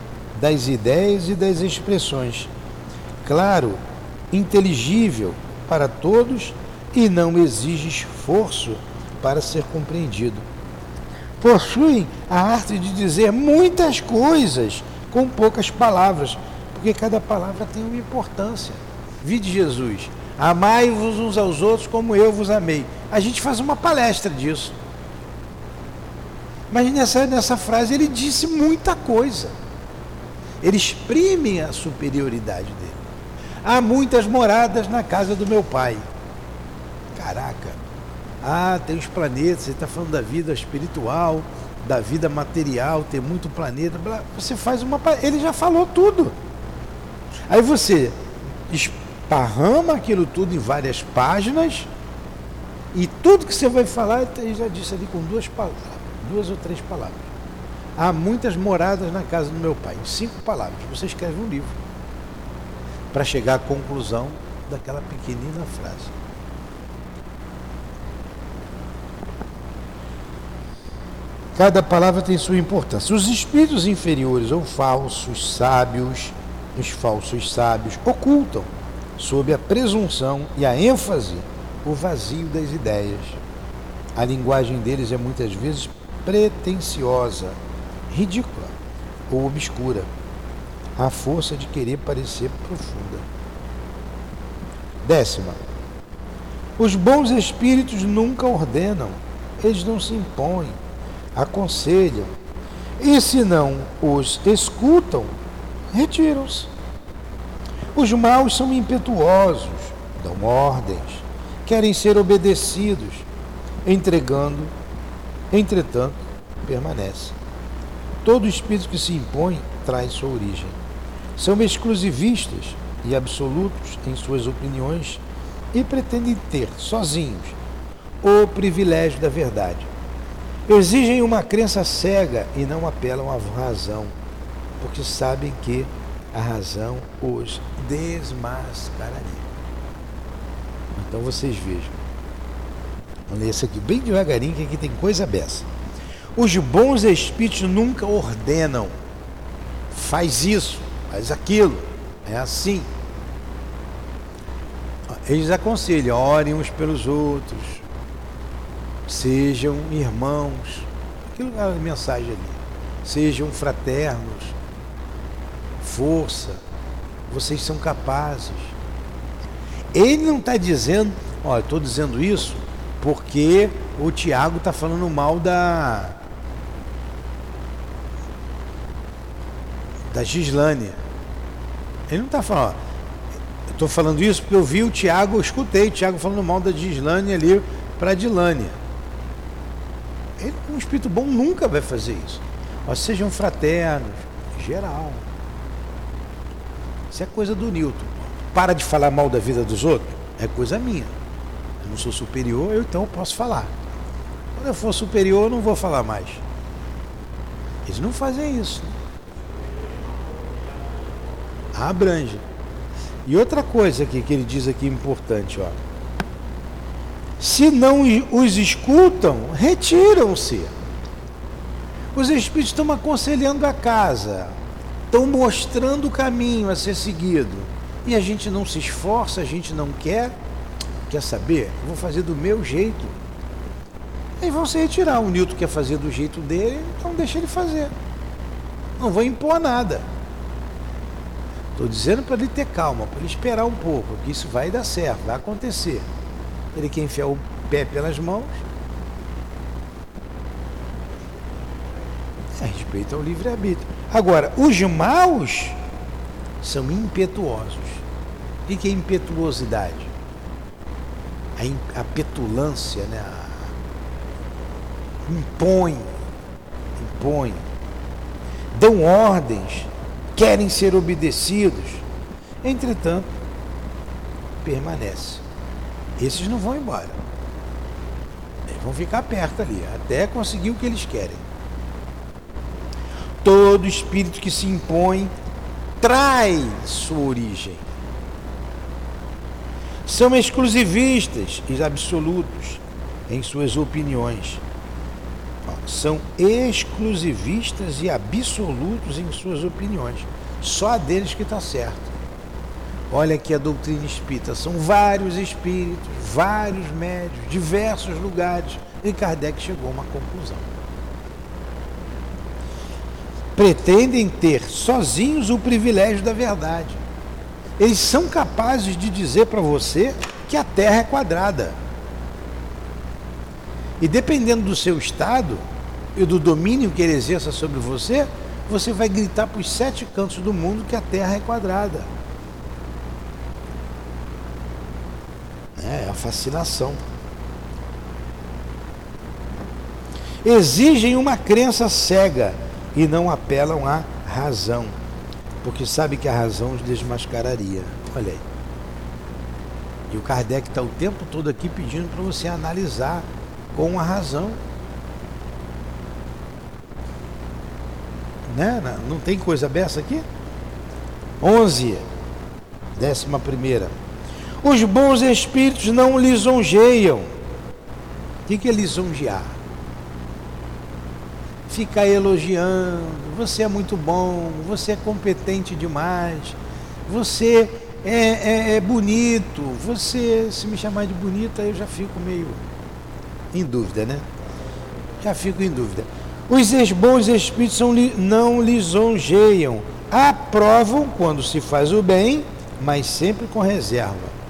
Speaker 1: das ideias e das expressões. Claro, inteligível para todos e não exige esforço para ser compreendido possuem a arte de dizer muitas coisas com poucas palavras, porque cada palavra tem uma importância. Vide Jesus, amai-vos uns aos outros como eu vos amei. A gente faz uma palestra disso. Mas nessa, nessa frase ele disse muita coisa. Ele exprime a superioridade dele. Há muitas moradas na casa do meu pai. Ah, tem os planetas, você está falando da vida espiritual, da vida material, tem muito planeta. Você faz uma. Ele já falou tudo. Aí você esparrama aquilo tudo em várias páginas e tudo que você vai falar, ele já disse ali com duas palavras, duas ou três palavras. Há muitas moradas na casa do meu pai, em cinco palavras. Você escreve um livro para chegar à conclusão daquela pequenina frase. Cada palavra tem sua importância. Os espíritos inferiores ou falsos sábios, os falsos sábios, ocultam, sob a presunção e a ênfase, o vazio das ideias. A linguagem deles é muitas vezes pretensiosa, ridícula ou obscura. A força de querer parecer profunda. Décima. Os bons espíritos nunca ordenam, eles não se impõem aconselham, e se não os escutam, retiram-se. Os maus são impetuosos, dão ordens, querem ser obedecidos, entregando, entretanto, permanece. Todo espírito que se impõe traz sua origem. São exclusivistas e absolutos em suas opiniões e pretendem ter, sozinhos, o privilégio da verdade Exigem uma crença cega e não apelam à razão, porque sabem que a razão os desmascararia. Então vocês vejam. Isso aqui bem devagarinho, que aqui tem coisa beça. Os bons espíritos nunca ordenam. Faz isso, faz aquilo. É assim. Eles aconselham, orem uns pelos outros, sejam irmãos, aquilo é a mensagem ali, sejam fraternos, força, vocês são capazes. Ele não está dizendo, olha, estou dizendo isso porque o Tiago está falando mal da da Gislânia. Ele não está falando, Estou falando isso porque eu vi o Tiago, eu escutei o Tiago falando mal da Gislane ali para a Dilane. Ele, um espírito bom nunca vai fazer isso. Ó, sejam fraternos, geral. Isso é coisa do Newton. Para de falar mal da vida dos outros, é coisa minha. Eu não sou superior, eu então posso falar. Quando eu for superior, eu não vou falar mais. Eles não fazem isso. Abrange. E outra coisa aqui que ele diz aqui importante, ó. Se não os escutam, retiram-se. Os espíritos estão aconselhando a casa, estão mostrando o caminho a ser seguido. E a gente não se esforça, a gente não quer. Quer saber? Eu vou fazer do meu jeito. Aí vão se retirar. O Newton quer fazer do jeito dele, então deixa ele fazer. Não vou impor nada. Estou dizendo para ele ter calma, para ele esperar um pouco, que isso vai dar certo, vai acontecer. Ele quer enfiar o pé pelas mãos. É respeito ao livre-arbítrio. Agora, os maus são impetuosos. O que é impetuosidade? A, a petulância, né? A, impõe, impõe, dão ordens, querem ser obedecidos, entretanto, permanece. Esses não vão embora. Eles vão ficar perto ali, até conseguir o que eles querem. Todo espírito que se impõe trai sua origem. São exclusivistas e absolutos em suas opiniões. São exclusivistas e absolutos em suas opiniões. Só a deles que está certo. Olha aqui a doutrina espírita. São vários espíritos, vários médios, diversos lugares. E Kardec chegou a uma conclusão pretendem ter sozinhos o privilégio da verdade. Eles são capazes de dizer para você que a Terra é quadrada. E dependendo do seu estado e do domínio que ele exerça sobre você, você vai gritar para os sete cantos do mundo que a Terra é quadrada. A fascinação. Exigem uma crença cega e não apelam à razão, porque sabe que a razão os desmascararia. Olha aí. E o Kardec está o tempo todo aqui pedindo para você analisar com a razão. Né? Não tem coisa dessa aqui? 11. Décima primeira. Os bons espíritos não lisonjeiam. O que, é lisonjear? ficar elogiando, você é muito bom, você é competente demais, você é, é, é bonito, você, se me chamar de bonita, eu já fico meio em dúvida, né? Já fico em dúvida. Os bons espíritos são, não lisonjeiam, aprovam quando se faz o bem, mas sempre com reserva.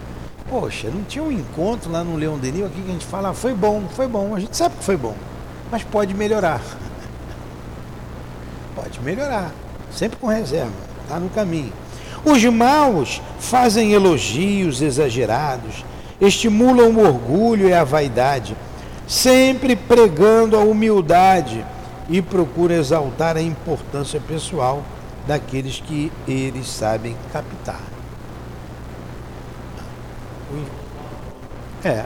Speaker 1: Poxa, não tinha um encontro lá no Leão Denil aqui que a gente fala, ah, foi bom, foi bom, a gente sabe que foi bom, mas pode melhorar. <laughs> Pode melhorar, sempre com reserva, está no caminho. Os maus fazem elogios exagerados, estimulam o orgulho e a vaidade, sempre pregando a humildade e procuram exaltar a importância pessoal daqueles que eles sabem captar. É,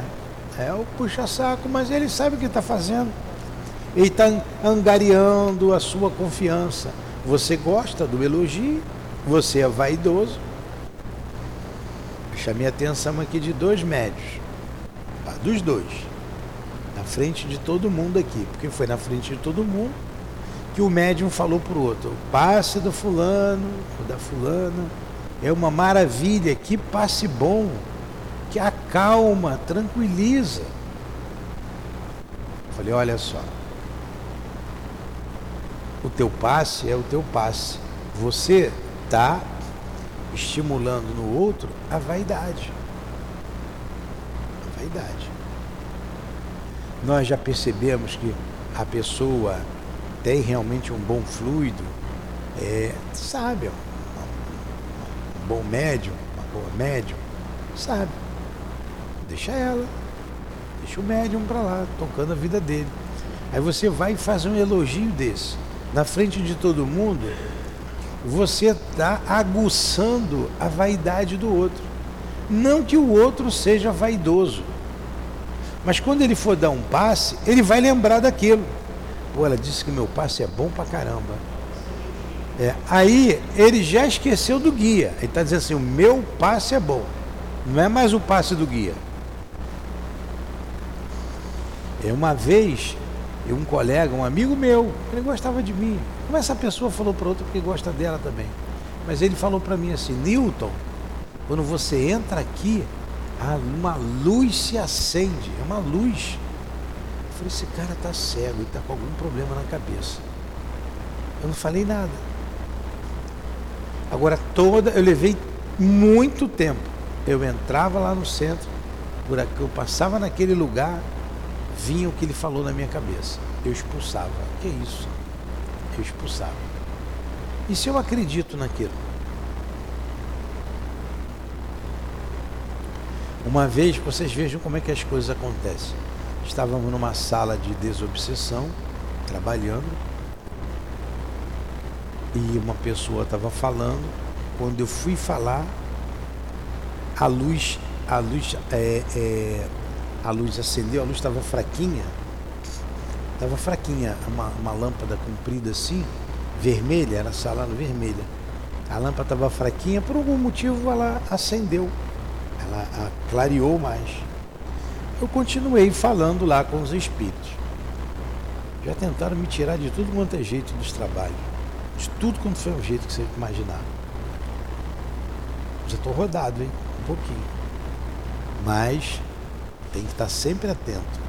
Speaker 1: é o puxa-saco, mas ele sabe o que está fazendo. Ele está angariando a sua confiança. Você gosta do elogio, você é vaidoso. chamei a atenção aqui de dois médios, tá? dos dois, na frente de todo mundo aqui, porque foi na frente de todo mundo que o médium falou para o outro: o passe do fulano, o da fulana, é uma maravilha, que passe bom, que acalma, tranquiliza. falei: olha só, o teu passe é o teu passe. Você está estimulando no outro a vaidade. A vaidade. Nós já percebemos que a pessoa tem realmente um bom fluido, é, sabe, um bom médium, uma boa médium? Sabe. Deixa ela. Deixa o médium para lá, tocando a vida dele. Aí você vai e faz um elogio desse. Na frente de todo mundo, você está aguçando a vaidade do outro. Não que o outro seja vaidoso. Mas quando ele for dar um passe, ele vai lembrar daquilo. Pô, ela disse que meu passe é bom pra caramba. É, aí ele já esqueceu do guia. Ele está dizendo assim: o meu passe é bom. Não é mais o passe do guia. É uma vez, um colega, um amigo meu, ele gostava de mim. Como essa pessoa falou para outra porque gosta dela também. Mas ele falou para mim assim: Newton, quando você entra aqui, uma luz se acende, é uma luz. Eu falei: esse cara está cego e está com algum problema na cabeça. Eu não falei nada. Agora toda, eu levei muito tempo. Eu entrava lá no centro, eu passava naquele lugar, vinha o que ele falou na minha cabeça. Eu expulsava. Que isso? Eu expulsava. E se eu acredito naquilo? Uma vez, vocês vejam como é que as coisas acontecem. Estávamos numa sala de desobsessão, trabalhando, e uma pessoa estava falando. Quando eu fui falar, a luz, a luz, é, é, a luz acendeu, a luz estava fraquinha, estava fraquinha, uma, uma lâmpada comprida assim, vermelha, era sala vermelha. A lâmpada estava fraquinha, por algum motivo ela acendeu, ela clareou mais. Eu continuei falando lá com os espíritos. Já tentaram me tirar de tudo quanto é jeito dos trabalhos. De tudo quanto foi o jeito que você imaginar. Já estou rodado, hein? Um pouquinho. Mas tem que estar sempre atento.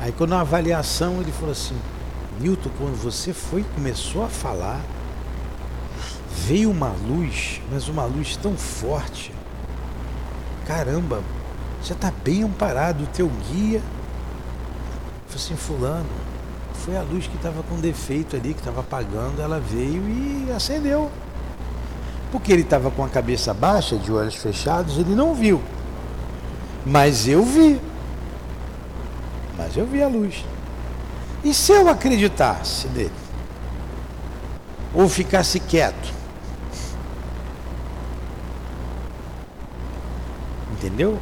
Speaker 1: Aí quando na avaliação ele falou assim, Newton, quando você foi começou a falar, veio uma luz, mas uma luz tão forte. Caramba, você está bem amparado, o teu guia. Falei assim, fulano, foi a luz que estava com defeito ali, que estava apagando, ela veio e acendeu. Porque ele estava com a cabeça baixa, de olhos fechados, ele não viu. Mas eu vi. Mas eu vi a luz. E se eu acreditasse nele? Ou ficasse quieto? Entendeu?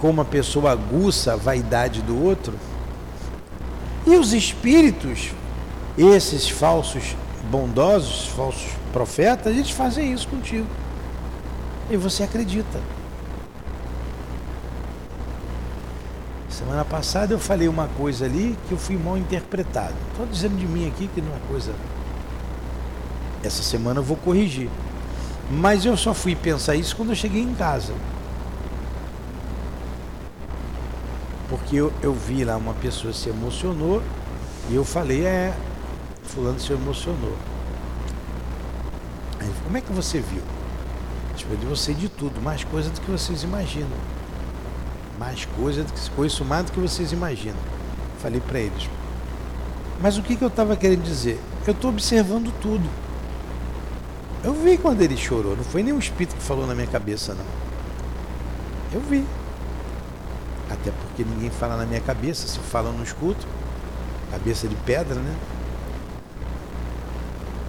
Speaker 1: Como uma pessoa aguça a vaidade do outro. E os espíritos, esses falsos bondosos, falsos profetas, eles fazem isso contigo. E você acredita. Semana passada eu falei uma coisa ali que eu fui mal interpretado. Estou dizendo de mim aqui que não é coisa. Essa semana eu vou corrigir. Mas eu só fui pensar isso quando eu cheguei em casa. Porque eu, eu vi lá uma pessoa se emocionou e eu falei, é, fulano se emocionou. Aí, como é que você viu? Tipo, de você de tudo, mais coisa do que vocês imaginam. Mais coisa do que conheço mais do que vocês imaginam. Falei para eles. Mas o que, que eu estava querendo dizer? Eu estou observando tudo. Eu vi quando ele chorou, não foi nenhum espírito que falou na minha cabeça, não. Eu vi. Até porque ninguém fala na minha cabeça, se fala não escuto. Cabeça de pedra, né?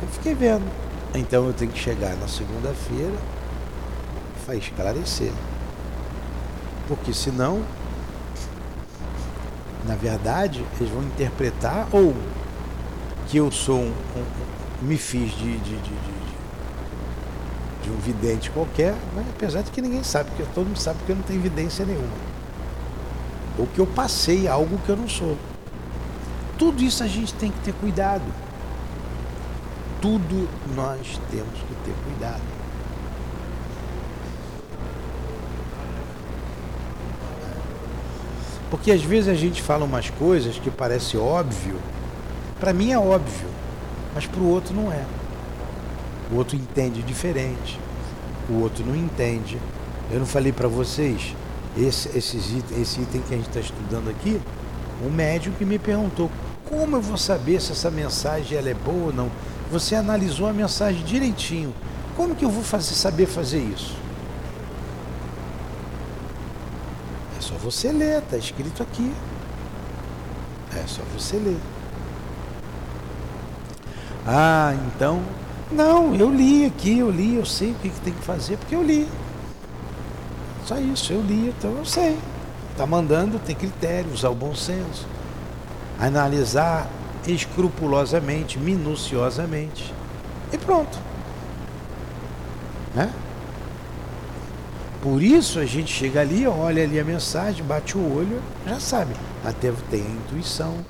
Speaker 1: Eu fiquei vendo. Então eu tenho que chegar na segunda-feira para esclarecer. Porque senão, na verdade, eles vão interpretar ou que eu sou um, um me fiz de, de, de, de, um vidente qualquer, mas apesar de que ninguém sabe, porque todo mundo sabe que eu não tenho evidência nenhuma ou que eu passei algo que eu não sou. Tudo isso a gente tem que ter cuidado. Tudo nós temos que ter cuidado. Porque às vezes a gente fala umas coisas que parece óbvio. Para mim é óbvio, mas para o outro não é. O outro entende diferente. O outro não entende. Eu não falei para vocês esse, esses item, esse item que a gente está estudando aqui, um médium que me perguntou como eu vou saber se essa mensagem ela é boa ou não. Você analisou a mensagem direitinho. Como que eu vou fazer, saber fazer isso? Você ler, está escrito aqui. É só você ler. Ah, então. Não, eu li aqui, eu li, eu sei o que, que tem que fazer, porque eu li. Só isso, eu li, então eu sei. Está mandando, tem critério, usar o bom senso. Analisar escrupulosamente, minuciosamente. E pronto. Né? Por isso a gente chega ali, olha ali a mensagem, bate o olho, já sabe. Até tem a intuição.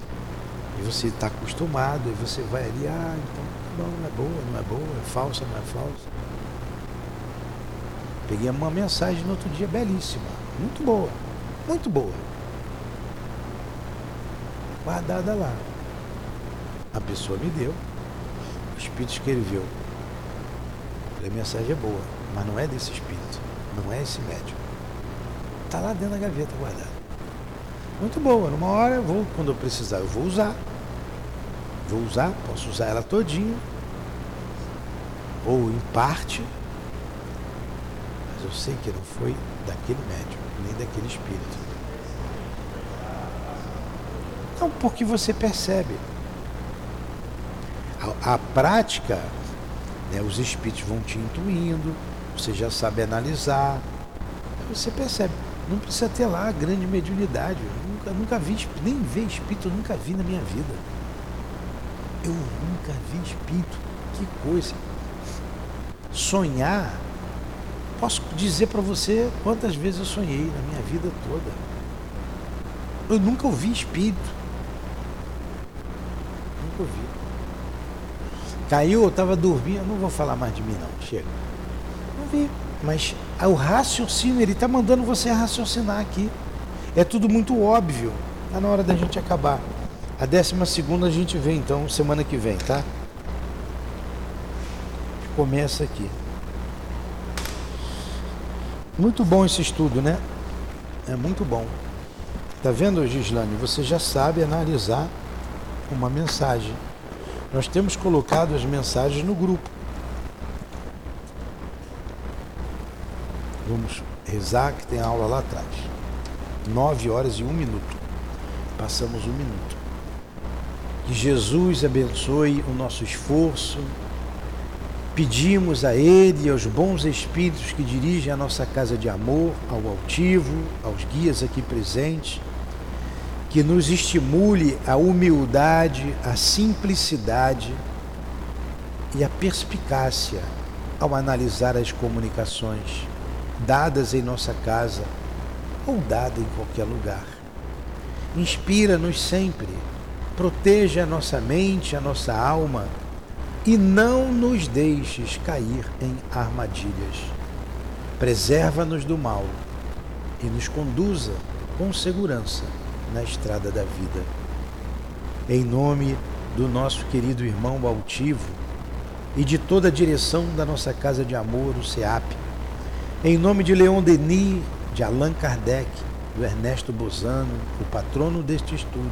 Speaker 1: E você está acostumado, e você vai ali, ah, então tá não é boa, não é boa, é falsa, não é falsa. Peguei uma mensagem no outro dia belíssima, muito boa, muito boa. Guardada lá. A pessoa me deu, o Espírito escreveu. A mensagem é boa, mas não é desse Espírito, não é esse médium. Está lá dentro da gaveta guardado. Muito boa, numa hora eu vou, quando eu precisar, eu vou usar. Vou usar, posso usar ela todinha, ou em parte, mas eu sei que não foi daquele médium, nem daquele espírito. Não, porque você percebe. A, a prática, né, os espíritos vão te intuindo, você já sabe analisar, você percebe. Não precisa ter lá grande mediunidade. Eu nunca, nunca vi, nem ver espírito, eu nunca vi na minha vida. Eu nunca vi espírito. Que coisa. Sonhar, posso dizer para você quantas vezes eu sonhei na minha vida toda. Eu nunca ouvi espírito. Nunca ouvi. Caiu, eu estava dormindo, não vou falar mais de mim não, chega. Vi, mas o raciocínio, ele está mandando você raciocinar aqui. É tudo muito óbvio. Está na hora da gente acabar. A décima segunda a gente vê então semana que vem, tá? Começa aqui. Muito bom esse estudo, né? É muito bom. Tá vendo, Gislane? Você já sabe analisar uma mensagem. Nós temos colocado as mensagens no grupo. Vamos rezar que tem aula lá atrás. Nove horas e um minuto. Passamos um minuto. Que Jesus abençoe o nosso esforço. Pedimos a Ele e aos bons espíritos que dirigem a nossa casa de amor, ao altivo, aos guias aqui presentes, que nos estimule a humildade, a simplicidade e a perspicácia ao analisar as comunicações dadas em nossa casa ou dadas em qualquer lugar. Inspira-nos sempre proteja a nossa mente, a nossa alma e não nos deixes cair em armadilhas. Preserva-nos do mal e nos conduza com segurança na estrada da vida. Em nome do nosso querido irmão altivo e de toda a direção da nossa casa de amor, o SEAP, em nome de Leon Denis, de Allan Kardec, do Ernesto Bozano, o patrono deste estudo,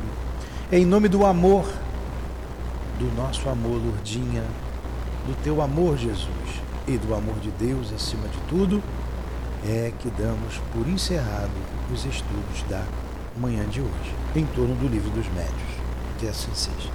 Speaker 1: em nome do amor, do nosso amor, Lourdinha, do teu amor, Jesus, e do amor de Deus acima de tudo, é que damos por encerrado os estudos da manhã de hoje, em torno do livro dos médios. Que assim seja.